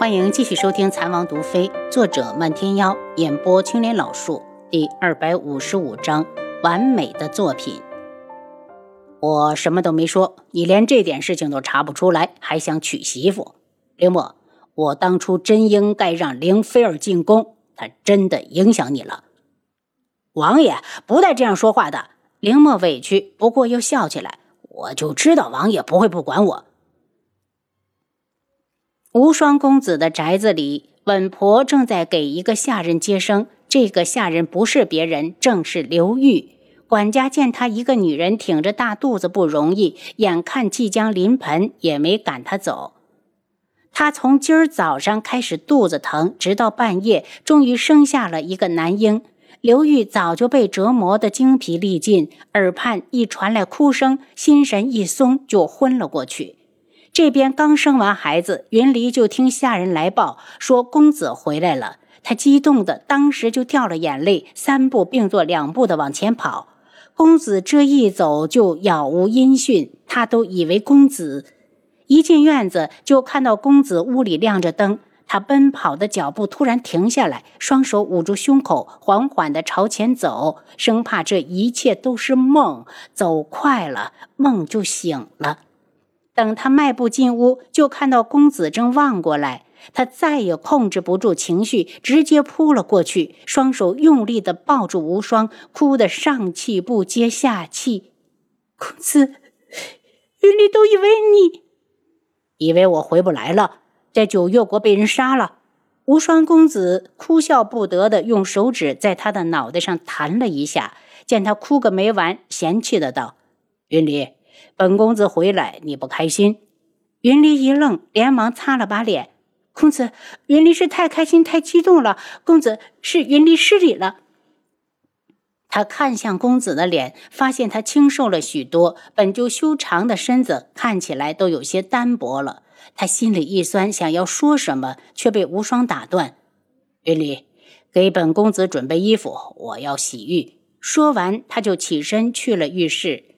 欢迎继续收听《残王毒妃》，作者漫天妖，演播青莲老树，第二百五十五章，完美的作品。我什么都没说，你连这点事情都查不出来，还想娶媳妇？林墨，我当初真应该让凌菲儿进宫，她真的影响你了。王爷不带这样说话的。林墨委屈，不过又笑起来。我就知道王爷不会不管我。无双公子的宅子里，稳婆正在给一个下人接生。这个下人不是别人，正是刘玉。管家见她一个女人挺着大肚子不容易，眼看即将临盆，也没赶她走。她从今儿早上开始肚子疼，直到半夜，终于生下了一个男婴。刘玉早就被折磨得精疲力尽，耳畔一传来哭声，心神一松，就昏了过去。这边刚生完孩子，云离就听下人来报说公子回来了。他激动的当时就掉了眼泪，三步并作两步的往前跑。公子这一走就杳无音讯，他都以为公子一进院子就看到公子屋里亮着灯。他奔跑的脚步突然停下来，双手捂住胸口，缓缓地朝前走，生怕这一切都是梦。走快了，梦就醒了。等他迈步进屋，就看到公子正望过来。他再也控制不住情绪，直接扑了过去，双手用力地抱住无双，哭得上气不接下气。公子，云离都以为你，以为我回不来了，在九月国被人杀了。无双公子哭笑不得的用手指在他的脑袋上弹了一下，见他哭个没完，嫌弃的道：“云离。”本公子回来，你不开心？云离一愣，连忙擦了把脸。公子，云离是太开心、太激动了。公子是云离失礼了。他看向公子的脸，发现他清瘦了许多，本就修长的身子看起来都有些单薄了。他心里一酸，想要说什么，却被无双打断。云离，给本公子准备衣服，我要洗浴。说完，他就起身去了浴室。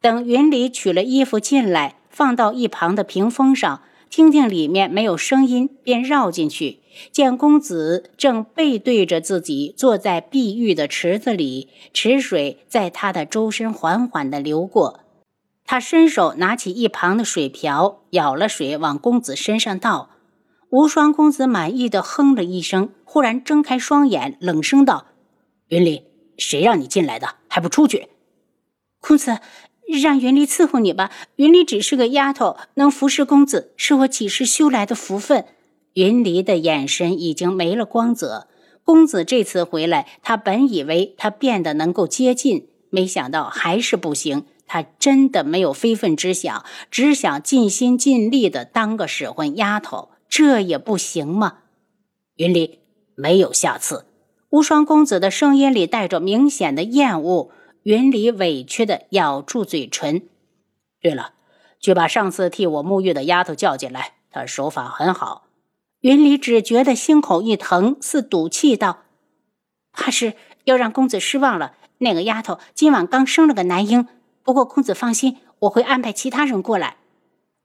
等云里取了衣服进来，放到一旁的屏风上，听听里面没有声音，便绕进去，见公子正背对着自己坐在碧玉的池子里，池水在他的周身缓缓地流过。他伸手拿起一旁的水瓢，舀了水往公子身上倒。无双公子满意的哼了一声，忽然睁开双眼，冷声道：“云里，谁让你进来的？还不出去！”公子。让云离伺候你吧。云离只是个丫头，能服侍公子是我几世修来的福分。云离的眼神已经没了光泽。公子这次回来，他本以为他变得能够接近，没想到还是不行。他真的没有非分之想，只想尽心尽力的当个使唤丫头，这也不行吗？云离，没有下次。无双公子的声音里带着明显的厌恶。云离委屈的咬住嘴唇。对了，去把上次替我沐浴的丫头叫进来，她手法很好。云离只觉得心口一疼，似赌气道：“怕是要让公子失望了。那个丫头今晚刚生了个男婴，不过公子放心，我会安排其他人过来。”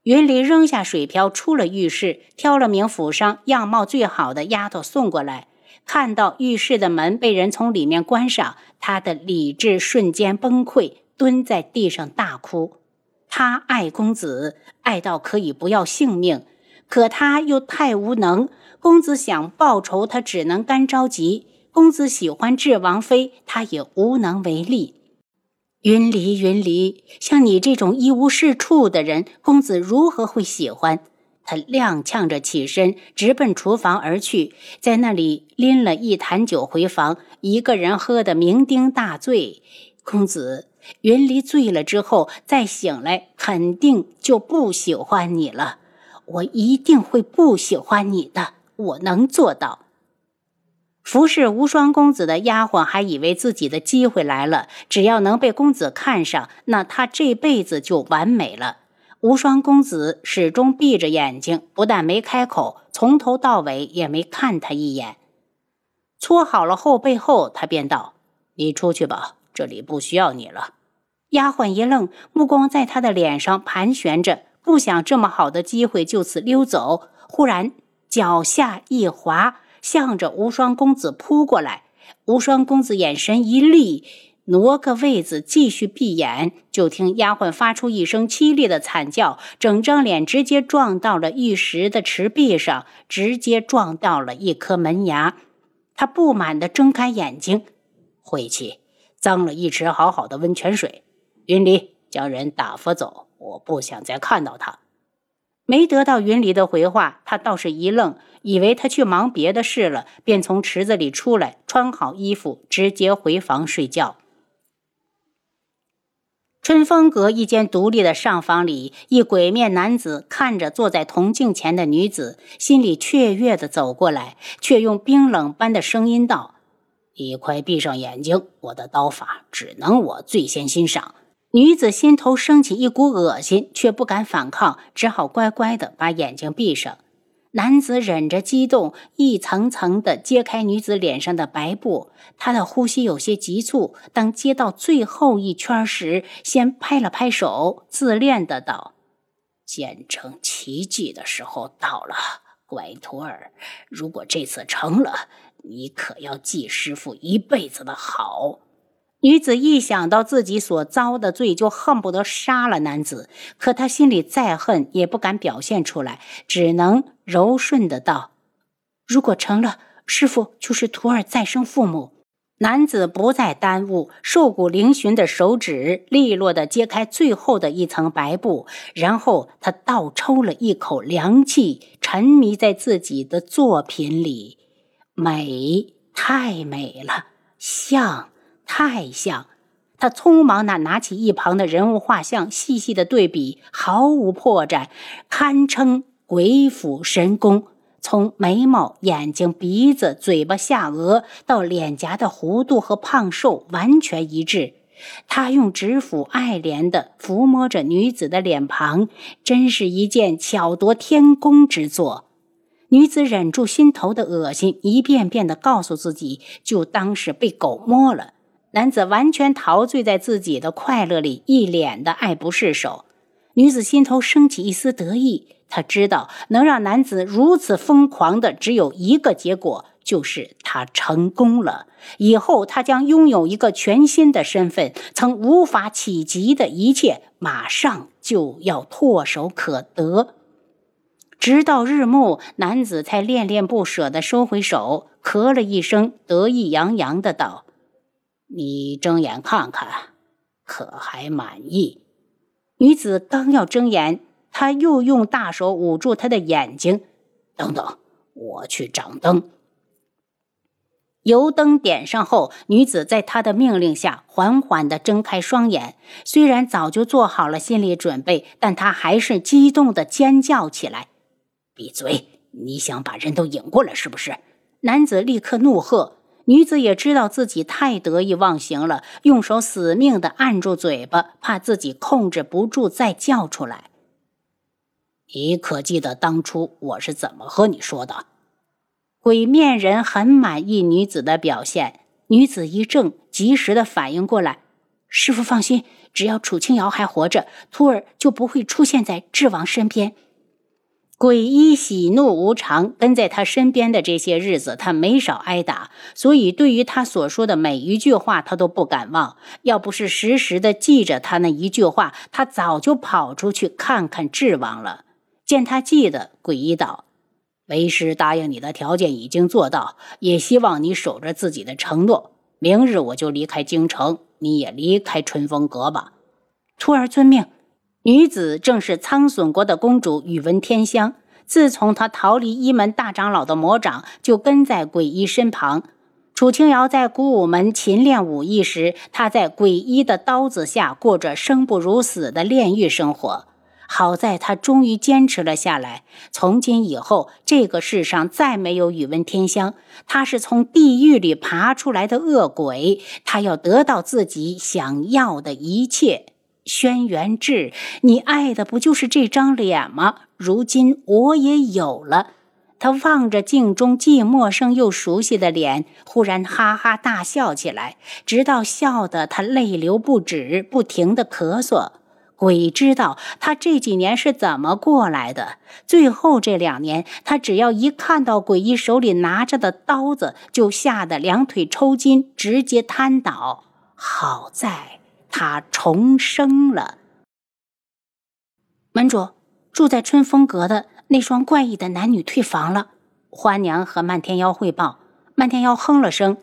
云离扔下水瓢，出了浴室，挑了名府上样貌最好的丫头送过来。看到浴室的门被人从里面关上，他的理智瞬间崩溃，蹲在地上大哭。他爱公子，爱到可以不要性命，可他又太无能。公子想报仇，他只能干着急。公子喜欢智王妃，他也无能为力。云离，云离，像你这种一无是处的人，公子如何会喜欢？他踉跄着起身，直奔厨房而去，在那里拎了一坛酒回房，一个人喝得酩酊大醉。公子，云离醉了之后再醒来，肯定就不喜欢你了。我一定会不喜欢你的，我能做到。服侍无双公子的丫鬟还以为自己的机会来了，只要能被公子看上，那她这辈子就完美了。无双公子始终闭着眼睛，不但没开口，从头到尾也没看他一眼。搓好了后背后，他便道：“你出去吧，这里不需要你了。”丫鬟一愣，目光在他的脸上盘旋着，不想这么好的机会就此溜走。忽然，脚下一滑，向着无双公子扑过来。无双公子眼神一厉，挪个位子继续闭眼。就听丫鬟发出一声凄厉的惨叫，整张脸直接撞到了玉石的池壁上，直接撞到了一颗门牙。他不满地睁开眼睛，晦气，脏了一池好好的温泉水。云离，将人打发走，我不想再看到他。没得到云离的回话，他倒是一愣，以为他去忙别的事了，便从池子里出来，穿好衣服，直接回房睡觉。春风阁一间独立的上房里，一鬼面男子看着坐在铜镜前的女子，心里雀跃地走过来，却用冰冷般的声音道：“你快闭上眼睛，我的刀法只能我最先欣赏。”女子心头升起一股恶心，却不敢反抗，只好乖乖的把眼睛闭上。男子忍着激动，一层层的揭开女子脸上的白布。他的呼吸有些急促，当接到最后一圈时，先拍了拍手，自恋的道：“见证奇迹的时候到了，乖徒儿。如果这次成了，你可要记师傅一辈子的好。”女子一想到自己所遭的罪，就恨不得杀了男子。可她心里再恨，也不敢表现出来，只能柔顺的道：“如果成了，师傅就是徒儿再生父母。”男子不再耽误，瘦骨嶙峋的手指利落的揭开最后的一层白布，然后他倒抽了一口凉气，沉迷在自己的作品里，美，太美了，像。太像，他匆忙地拿起一旁的人物画像，细细的对比，毫无破绽，堪称鬼斧神工。从眉毛、眼睛、鼻子、嘴巴、下颚到脸颊的弧度和胖瘦完全一致。他用指腹爱怜地抚摸着女子的脸庞，真是一件巧夺天工之作。女子忍住心头的恶心，一遍遍地告诉自己，就当是被狗摸了。男子完全陶醉在自己的快乐里，一脸的爱不释手。女子心头升起一丝得意，她知道能让男子如此疯狂的只有一个结果，就是他成功了。以后他将拥有一个全新的身份，曾无法企及的一切，马上就要唾手可得。直到日暮，男子才恋恋不舍地收回手，咳了一声，得意洋洋的道。你睁眼看看，可还满意？女子刚要睁眼，他又用大手捂住她的眼睛。等等，我去掌灯。油灯点上后，女子在他的命令下缓缓地睁开双眼。虽然早就做好了心理准备，但她还是激动地尖叫起来：“闭嘴！你想把人都引过来是不是？”男子立刻怒喝。女子也知道自己太得意忘形了，用手死命的按住嘴巴，怕自己控制不住再叫出来。你可记得当初我是怎么和你说的？鬼面人很满意女子的表现，女子一怔，及时的反应过来。师傅放心，只要楚清瑶还活着，徒儿就不会出现在智王身边。鬼医喜怒无常，跟在他身边的这些日子，他没少挨打，所以对于他所说的每一句话，他都不敢忘。要不是时时的记着他那一句话，他早就跑出去看看智王了。见他记得，鬼医道：“为师答应你的条件已经做到，也希望你守着自己的承诺。明日我就离开京城，你也离开春风阁吧。”徒儿遵命。女子正是苍隼国的公主宇文天香。自从她逃离一门大长老的魔掌，就跟在鬼医身旁。楚清瑶在古武门勤练武艺时，她在鬼医的刀子下过着生不如死的炼狱生活。好在她终于坚持了下来。从今以后，这个世上再没有宇文天香。她是从地狱里爬出来的恶鬼，她要得到自己想要的一切。轩辕志，你爱的不就是这张脸吗？如今我也有了。他望着镜中既陌生又熟悉的脸，忽然哈哈大笑起来，直到笑得他泪流不止，不停的咳嗽。鬼知道他这几年是怎么过来的。最后这两年，他只要一看到鬼医手里拿着的刀子，就吓得两腿抽筋，直接瘫倒。好在他重生了。门主，住在春风阁的那双怪异的男女退房了。花娘和漫天妖汇报。漫天妖哼了声：“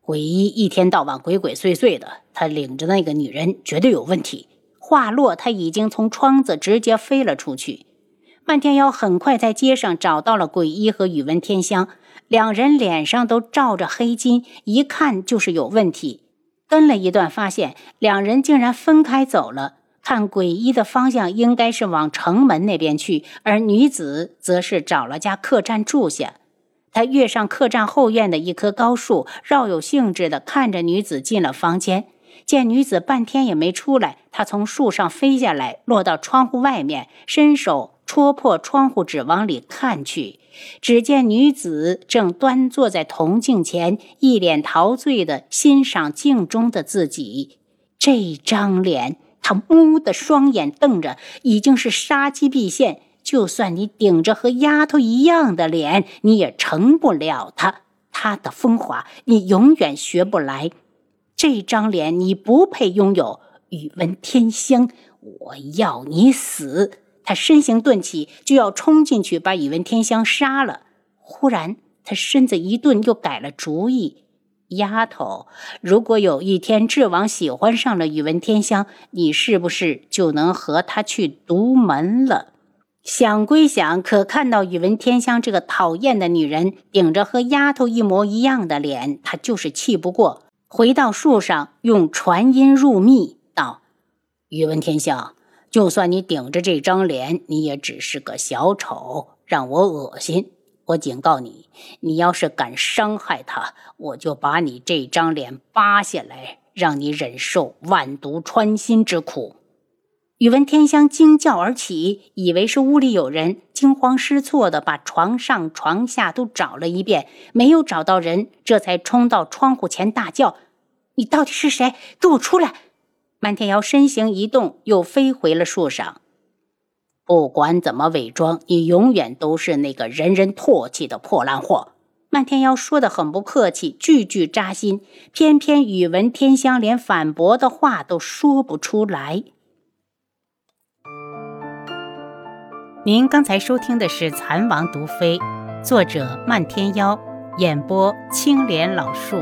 鬼医一天到晚鬼鬼祟祟的，他领着那个女人绝对有问题。”话落，他已经从窗子直接飞了出去。漫天妖很快在街上找到了鬼医和宇文天香，两人脸上都罩着黑巾，一看就是有问题。跟了一段，发现两人竟然分开走了。看鬼医的方向应该是往城门那边去，而女子则是找了家客栈住下。他跃上客栈后院的一棵高树，饶有兴致地看着女子进了房间。见女子半天也没出来，他从树上飞下来，落到窗户外面，伸手戳破窗户纸往里看去。只见女子正端坐在铜镜前，一脸陶醉地欣赏镜中的自己。这张脸，他木的双眼瞪着，已经是杀机毕现。就算你顶着和丫头一样的脸，你也成不了她。她的风华，你永远学不来。这张脸你不配拥有，宇文天香，我要你死！他身形顿起，就要冲进去把宇文天香杀了。忽然，他身子一顿，又改了主意。丫头，如果有一天智王喜欢上了宇文天香，你是不是就能和他去独门了？想归想，可看到宇文天香这个讨厌的女人顶着和丫头一模一样的脸，他就是气不过。回到树上，用传音入密道：“宇文天香，就算你顶着这张脸，你也只是个小丑，让我恶心。我警告你，你要是敢伤害他，我就把你这张脸扒下来，让你忍受万毒穿心之苦。”宇文天香惊叫而起，以为是屋里有人，惊慌失措的把床上床下都找了一遍，没有找到人，这才冲到窗户前大叫：“你到底是谁？给我出来！”漫天瑶身形一动，又飞回了树上。不管怎么伪装，你永远都是那个人人唾弃的破烂货。漫天妖说的很不客气，句句扎心，偏偏宇文天香连反驳的话都说不出来。您刚才收听的是《蚕王毒妃》，作者漫天妖，演播青莲老树。